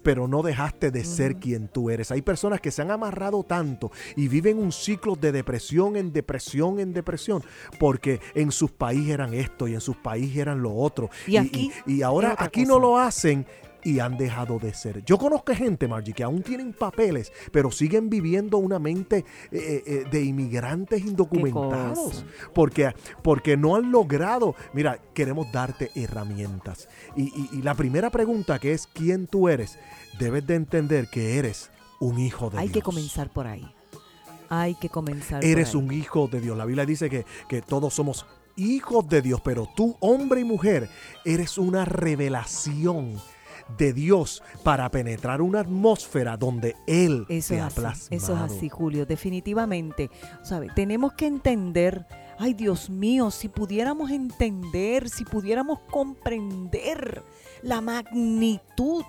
pero no dejaste de ser quien tú eres. Hay personas que se han amarrado tanto y viven un ciclo de depresión en depresión en depresión, porque en sus países eran esto y en sus países eran lo otro. Y aquí y, y ahora aquí no lo hacen. Y han dejado de ser. Yo conozco gente, Margie, que aún tienen papeles, pero siguen viviendo una mente eh, eh, de inmigrantes indocumentados. Porque, porque no han logrado. Mira, queremos darte herramientas. Y, y- y la primera pregunta, que es quién tú eres, debes de entender que eres un hijo de Hay Dios. que comenzar por ahí. Hay que comenzar por Eres ahí. un hijo de Dios. La Biblia dice que, que todos somos hijos de Dios, pero tú, hombre y mujer, eres una revelación de Dios para penetrar una atmósfera donde Él Eso te es ha así, plasmado. eso es así, Julio, definitivamente. ¿Sabe? Tenemos que entender, ay Dios mío, si pudiéramos entender, si pudiéramos comprender la magnitud,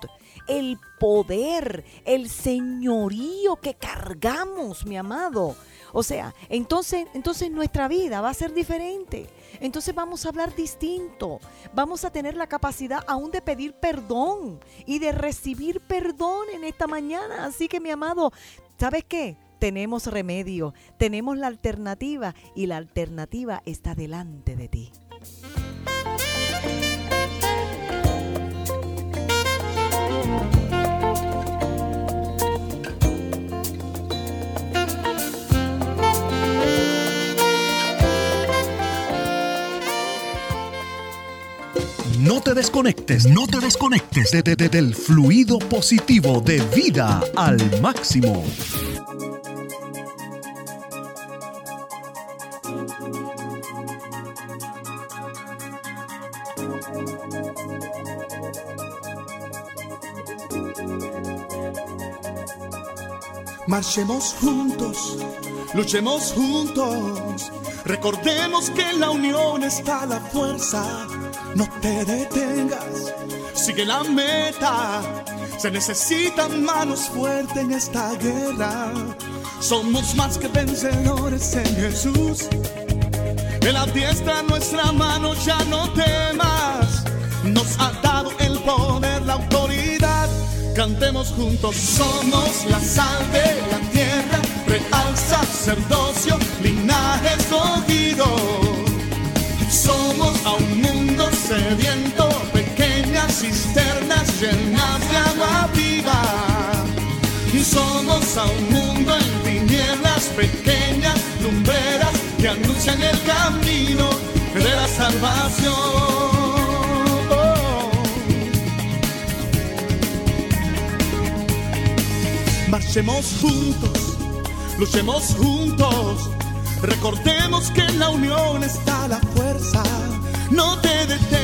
el poder, el señorío que cargamos, mi amado. O sea, entonces, entonces nuestra vida va a ser diferente. Entonces vamos a hablar distinto. Vamos a tener la capacidad aún de pedir perdón y de recibir perdón en esta mañana. Así que, mi amado, ¿sabes qué? Tenemos remedio, tenemos la alternativa y la alternativa está delante de ti. No te desconectes, no te desconectes de- de- de- del fluido positivo de vida al máximo. Marchemos juntos, luchemos juntos. Recordemos que en la unión está la fuerza. No te detengas, sigue la meta. Se necesitan manos fuertes en esta guerra. Somos más que vencedores en Jesús. En la diestra nuestra mano ya no temas. Nos ha dado el poder, la autoridad. Cantemos juntos, somos la sal de la tierra, real sacerdocio, linaje escogido. Somos a un mundo sediento, pequeñas cisternas llenas de agua viva. Y somos a un mundo en tinieblas, pequeñas lumbreras que anuncian el camino de la salvación. Marchemos juntos, luchemos juntos, recordemos que en la unión está la fuerza. No te detengas,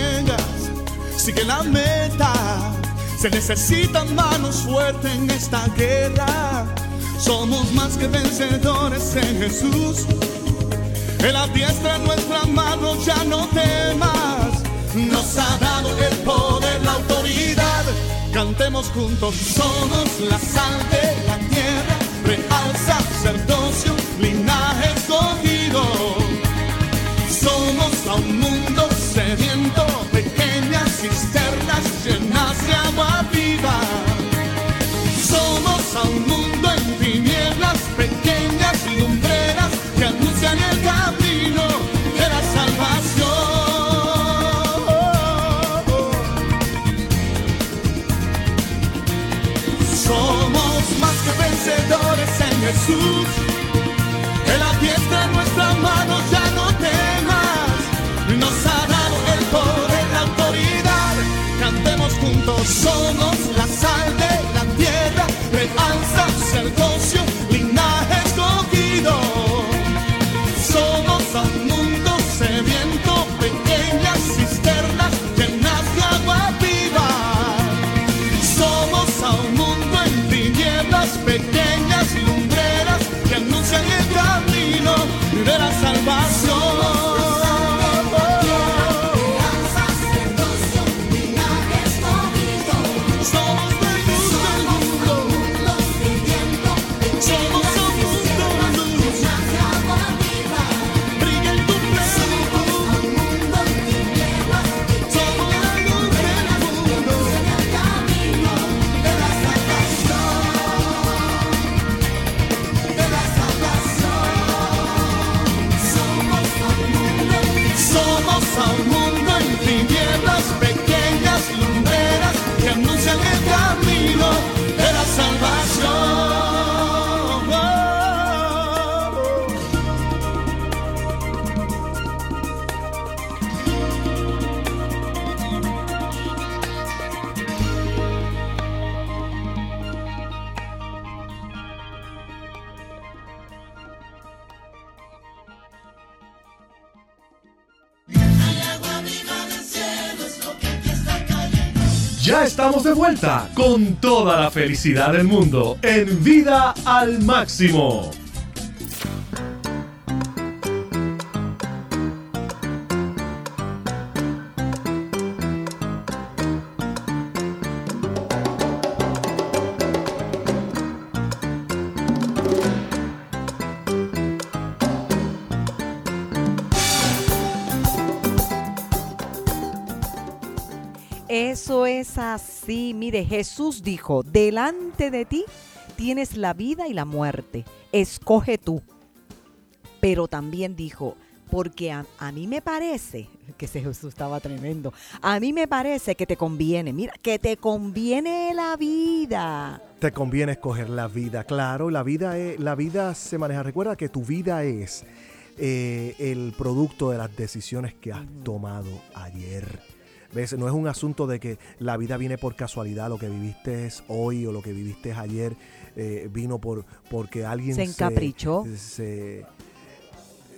sigue la meta. Se necesitan manos fuertes en esta guerra. Somos más que vencedores en Jesús. Él adiestra nuestra mano, ya no temas. Nos ha dado el poder, la autoridad. Cantemos juntos, somos la sal de la tierra, real sacerdocio, linaje vencedores en Jesús. Él adiestra nuestra mano, ya no temas. Nos ha dado el poder, la autoridad. Cantemos juntos, somos vuelta con toda la felicidad del mundo en Vida al Máximo. Así. Mire, Jesús dijo, delante de ti tienes la vida y la muerte. Escoge tú. Pero también dijo, porque a, a mí me parece, que ese Jesús estaba tremendo, a mí me parece que te conviene, mira, que te conviene la vida. Te conviene escoger la vida, claro. La vida, es- la vida se maneja. Recuerda que tu vida es eh, el producto de las decisiones que has tomado ayer. ¿Ves? No es un asunto de que la vida viene por casualidad, lo que viviste es hoy o lo que viviste es ayer eh, vino por porque alguien Se encaprichó. se-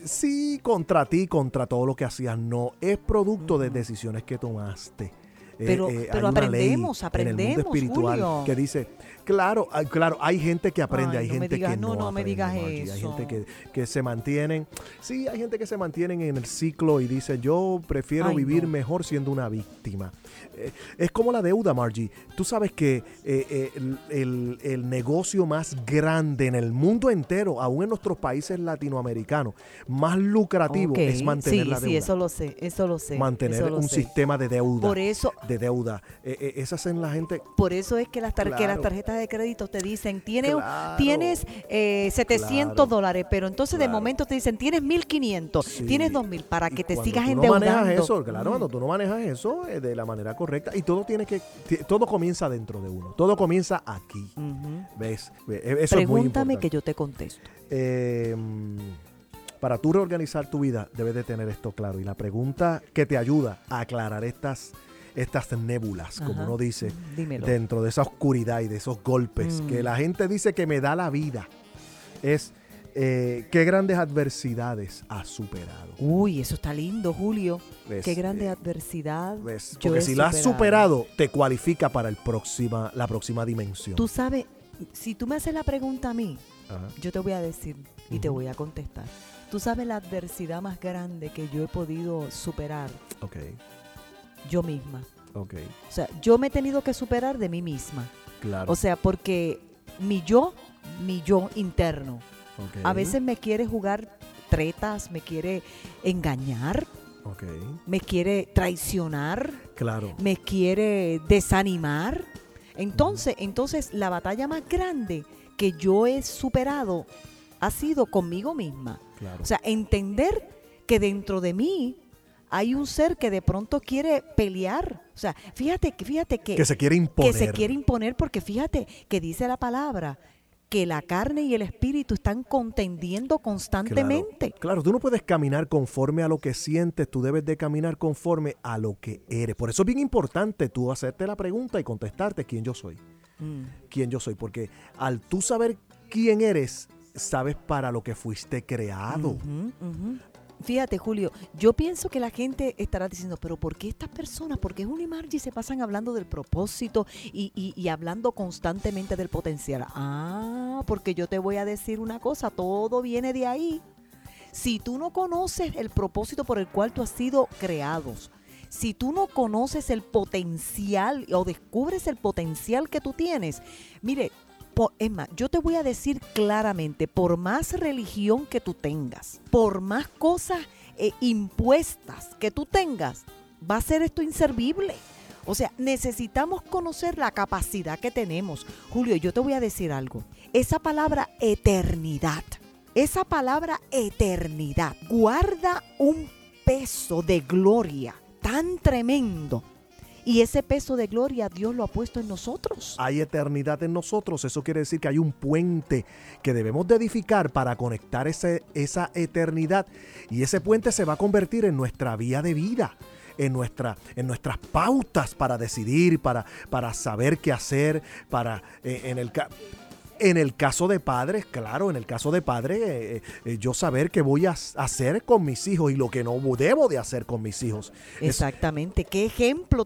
sí, contra ti, contra todo lo que hacías. No, es producto de decisiones que tomaste. Eh, Pero- hay pero una ley aprendemos, en el aprendemos, mundo espiritual Julio. que dice, claro, ah, claro, hay gente que aprende, Ay, hay no gente digas- que no, no, no me digas Margie. Hay eso. gente que, que se mantienen, sí, hay gente que se mantienen en el ciclo y dice, yo prefiero Ay, vivir no. mejor siendo una víctima. Eh, es como la deuda, Margie. Tú sabes que eh, eh, el, el- el negocio más grande en el mundo entero, aún en nuestros países latinoamericanos, más lucrativo es mantener sí, la deuda. Sí, eso lo sé, eso lo sé. mantener eso lo un sé. sistema de deuda. Por eso, de deuda. Eh, esas en la gente por eso es que las, tar- que las tarjetas de crédito te dicen, tienes, Claro. tienes eh, 700 Claro. dólares, pero entonces de momento te dicen, tienes 1500, Sí. tienes 2000 para que te sigas tú no endeudando. manejas eso, claro, Mm. cuando tú no manejas eso eh, de la manera correcta y todo tiene que todo comienza dentro de uno, todo comienza aquí. ¿Ves? Es muy Pregúntame importante. que yo te contesto. Eh, para tú reorganizar tu vida, debes de tener esto claro. Y la pregunta que te ayuda a aclarar estas, estas nébulas, como uno dice, Dímelo. dentro de esa oscuridad y de esos golpes Mm. que la gente dice que me da la vida, es eh, qué grandes adversidades has superado. Uy, eso está lindo, Julio. ¿Ves? Qué grande Eh, adversidad. Porque si la has superado, te cualifica para el próxima, la próxima dimensión. Tú sabes, Si tú me haces la pregunta a mí, Ajá. yo te voy a decir y te voy a contestar. Tú sabes la adversidad más grande que yo he podido superar Ok, yo misma. ok, O sea, yo me he tenido que superar de mí misma. claro. O sea, porque mi yo, mi yo interno, a veces me quiere jugar tretas, me quiere engañar, Ok, me quiere traicionar, claro. me quiere desanimar. Entonces, entonces la batalla más grande que yo he superado ha sido conmigo misma. Claro. O sea, entender que dentro de mí hay un ser que de pronto quiere pelear. O sea, fíjate, que- fíjate que, que se quiere imponer. que se quiere imponer porque fíjate que dice la palabra que la carne y el espíritu están contendiendo constantemente. Claro, tú no puedes caminar conforme a lo que sientes, tú debes de caminar conforme a lo que eres. Por eso es bien importante tú hacerte la pregunta y contestarte quién yo soy. Mm. Quién yo soy, porque al tú saber quién eres, sabes para lo que fuiste creado. Ujú. Fíjate, Julio, yo pienso que la gente estará diciendo, pero ¿por qué estas personas, por qué Julio y se pasan hablando del propósito y, y- hablando constantemente del potencial? Ah, porque yo te voy a decir una cosa, todo viene de ahí. Si tú no conoces el propósito por el cual tú has sido creado, si tú no conoces el potencial o descubres el potencial que tú tienes, mire, es más, yo te voy a decir claramente, por más religión que tú tengas, por más cosas eh, impuestas que tú tengas, va a ser esto inservible. O sea, necesitamos conocer la capacidad que tenemos. Julio, yo te voy a decir algo. Esa palabra eternidad, esa palabra eternidad guarda un peso de gloria tan tremendo. Y ese peso de gloria Dios lo ha puesto en nosotros. Hay eternidad en nosotros, eso quiere decir que hay un puente que debemos de edificar para conectar ese, esa eternidad y ese puente se va a convertir en nuestra vía de vida. En, nuestra, en nuestras pautas para decidir, para, para saber qué hacer, para eh, en el en el caso de padres, claro, en el caso de padres, eh, eh, yo saber qué voy a hacer con mis hijos y lo que no debo de hacer con mis hijos. Exactamente. ¿Qué ejemplo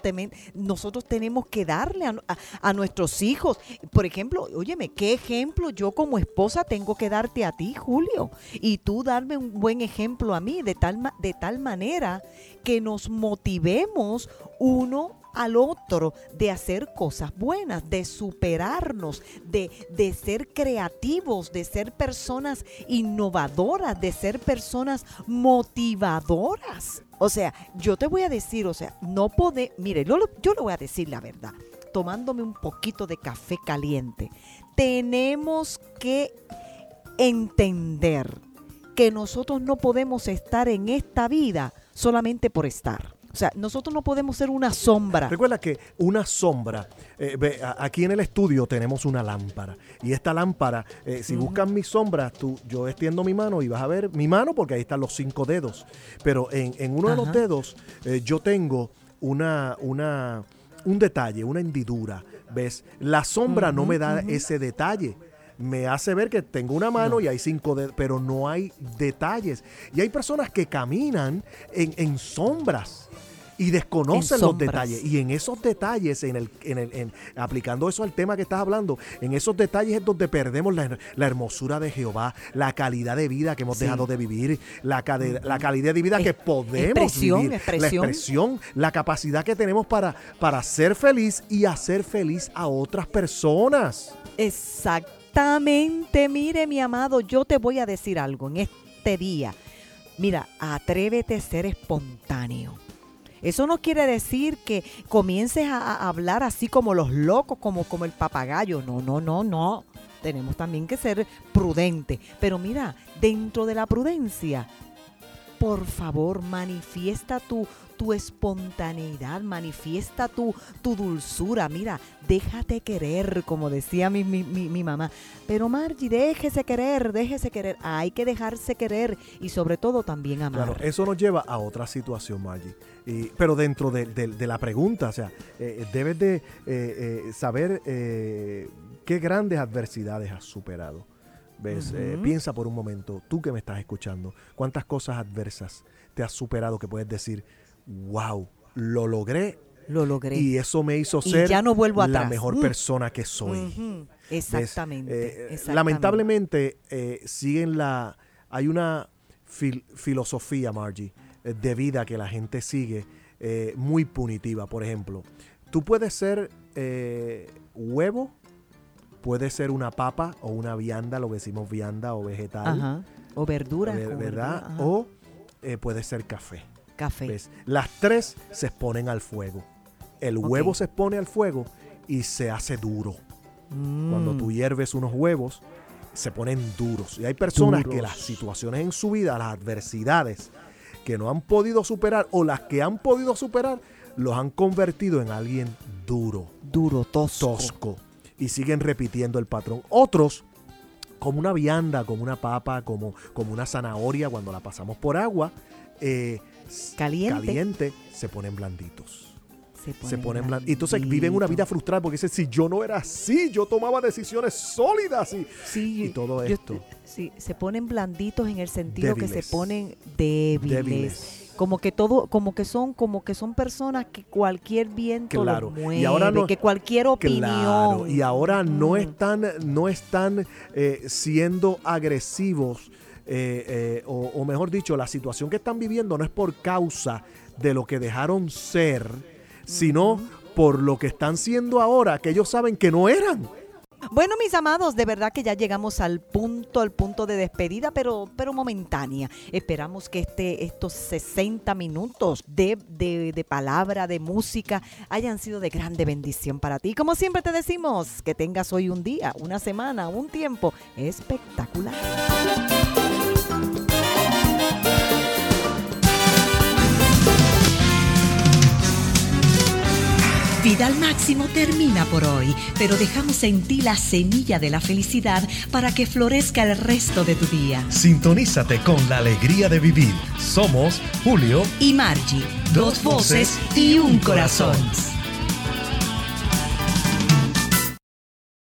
nosotros tenemos que darle a, a- nuestros hijos? Por ejemplo, óyeme, ¿qué ejemplo yo como esposa tengo que darte a ti, Julio? Y tú darme un buen ejemplo a mí, de tal, de tal manera que nos motivemos uno al otro de hacer cosas buenas, de superarnos, de, de ser creativos, de ser personas innovadoras, de ser personas motivadoras. O sea, yo te voy a decir, o sea, no puede, mire, yo, yo le voy a decir la verdad, tomándome un poquito de café caliente. Tenemos que entender que nosotros no podemos estar en esta vida solamente por estar. O sea, nosotros no podemos ser una sombra. Recuerda que una sombra, eh, ve, aquí en el estudio tenemos una lámpara. Y esta lámpara, eh, si Ujú. buscas mis sombras, tú, yo extiendo mi mano y vas a ver mi mano porque ahí están los cinco dedos. Pero en, en uno de los dedos eh, yo tengo una, una, un detalle, una hendidura. ¿Ves? La sombra no me da ese detalle. Me hace ver que tengo una mano No. y hay cinco dedos, pero no hay detalles. Y hay personas que caminan en, en sombras y desconocen los detalles. Y en esos detalles, en el, en el, en- aplicando eso al tema que estás hablando, en esos detalles es donde perdemos la, la hermosura de Jehová, la calidad de vida que hemos Sí. dejado de vivir, la, cade- la calidad de vida que podemos expresión, vivir, expresión. la expresión, la capacidad que tenemos para, para ser feliz y hacer feliz a otras personas. Exactamente, mire mi amado, yo te voy a decir algo en este día. Mira, atrévete a ser espontáneo. Eso no quiere decir que comiences a, hablar así como los locos, como, como el papagayo. No, no, no, no. Tenemos también que ser prudentes. Pero mira, dentro de la prudencia, por favor, manifiesta tu, tu espontaneidad, manifiesta tu, tu dulzura. Mira, déjate querer, como decía mi, mi, mi- mi mamá. Pero Margie, déjese querer, déjese querer. Hay que dejarse querer y sobre todo también amar. Claro, eso nos lleva a otra situación, Maggie. Y- pero dentro de, de- de la pregunta, o sea, eh, debes de eh, eh, saber qué grandes adversidades has superado. ¿Ves? Piensa por un momento, tú que me estás escuchando, cuántas cosas adversas te has superado que puedes decir, wow, lo logré Lo logré. y eso me hizo Y ser ya no vuelvo la atrás. mejor Mm. persona que soy. Exactamente, Eh, exactamente. Lamentablemente eh, siguen la... Hay una fil- filosofía, Margie, eh, de vida que la gente sigue eh, muy punitiva. Por ejemplo, tú puedes ser huevo, puedes ser una papa o una vianda, lo que decimos vianda o vegetal. Ajá. O verduras. Ver- con ¿verdad? verdura. O eh, puede ser café. Café. ¿Ves? Las tres se exponen al fuego. El huevo se expone al fuego y se hace duro. Cuando Mm. tú hierves unos huevos, se ponen duros. Y hay personas que las situaciones en su vida, las adversidades que no han podido superar o las que han podido superar, los han convertido en alguien duro, Duro, tosco. tosco. Y siguen repitiendo el patrón. Otros, como una vianda, como una papa, como, como una zanahoria, cuando la pasamos por agua, eh, Caliente. caliente, se ponen blanditos Se se ponen blanditos. Y entonces viven una vida frustrada porque dicen, si yo no era así, yo tomaba decisiones sólidas y, Sí, y todo yo- esto. sí, se ponen blanditos en el sentido que se ponen débiles. Débiles. Como que todo, como que son, como que son personas que cualquier viento Claro. los Y mueve, ahora no- que cualquier opinión. Claro, y ahora no Mm. están, no están eh, siendo agresivos, eh, eh, o, o mejor dicho, la situación que están viviendo no es por causa de lo que dejaron ser, sino por lo que están siendo ahora, que ellos saben que no eran. Bueno, mis amados, de verdad que ya llegamos al punto, al punto de despedida, pero, pero momentánea. Esperamos que este, estos 60 minutos de, de, de palabra, de música, hayan sido de grande bendición para ti. Como siempre te decimos, que tengas hoy un día, una semana, un tiempo espectacular. Vida al máximo termina por hoy, pero dejamos en ti la semilla de la felicidad para que florezca el resto de tu día. Sintonízate con la alegría de vivir. Somos Julio Y Margie, dos voces y un corazón.